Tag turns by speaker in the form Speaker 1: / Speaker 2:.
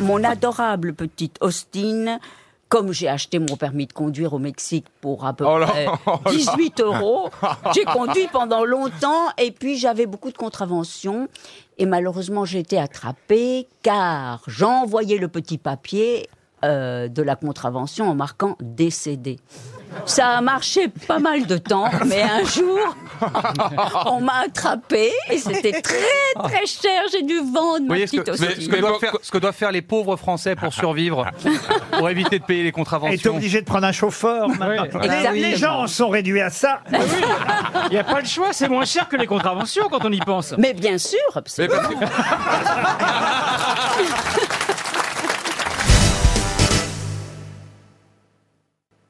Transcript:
Speaker 1: mon adorable petite Austin, comme j'ai acheté mon permis de conduire au Mexique pour à peu
Speaker 2: Oh
Speaker 1: près
Speaker 2: oh là.
Speaker 1: 18 euros, j'ai conduit pendant longtemps et puis j'avais beaucoup de contraventions. Et malheureusement, j'ai été attrapée car j'envoyais le petit papier euh, de la contravention en marquant décédé. Ça a marché pas mal de temps, mais un jour, on m'a attrapé et c'était très très cher. J'ai dû vendre
Speaker 3: Vous
Speaker 1: ma
Speaker 3: voyez ce
Speaker 1: petite
Speaker 3: que, ce, que doivent faire, ce que doivent faire les pauvres Français pour survivre, pour éviter de payer les
Speaker 4: Elle est
Speaker 3: contraventions.
Speaker 4: obligée de prendre un chauffeur. maintenant. Les gens en sont réduits à ça.
Speaker 5: Il n'y a pas le choix, c'est moins cher que les contraventions quand on y pense.
Speaker 1: Mais bien sûr,
Speaker 2: Mais
Speaker 1: absolument.
Speaker 2: parce que-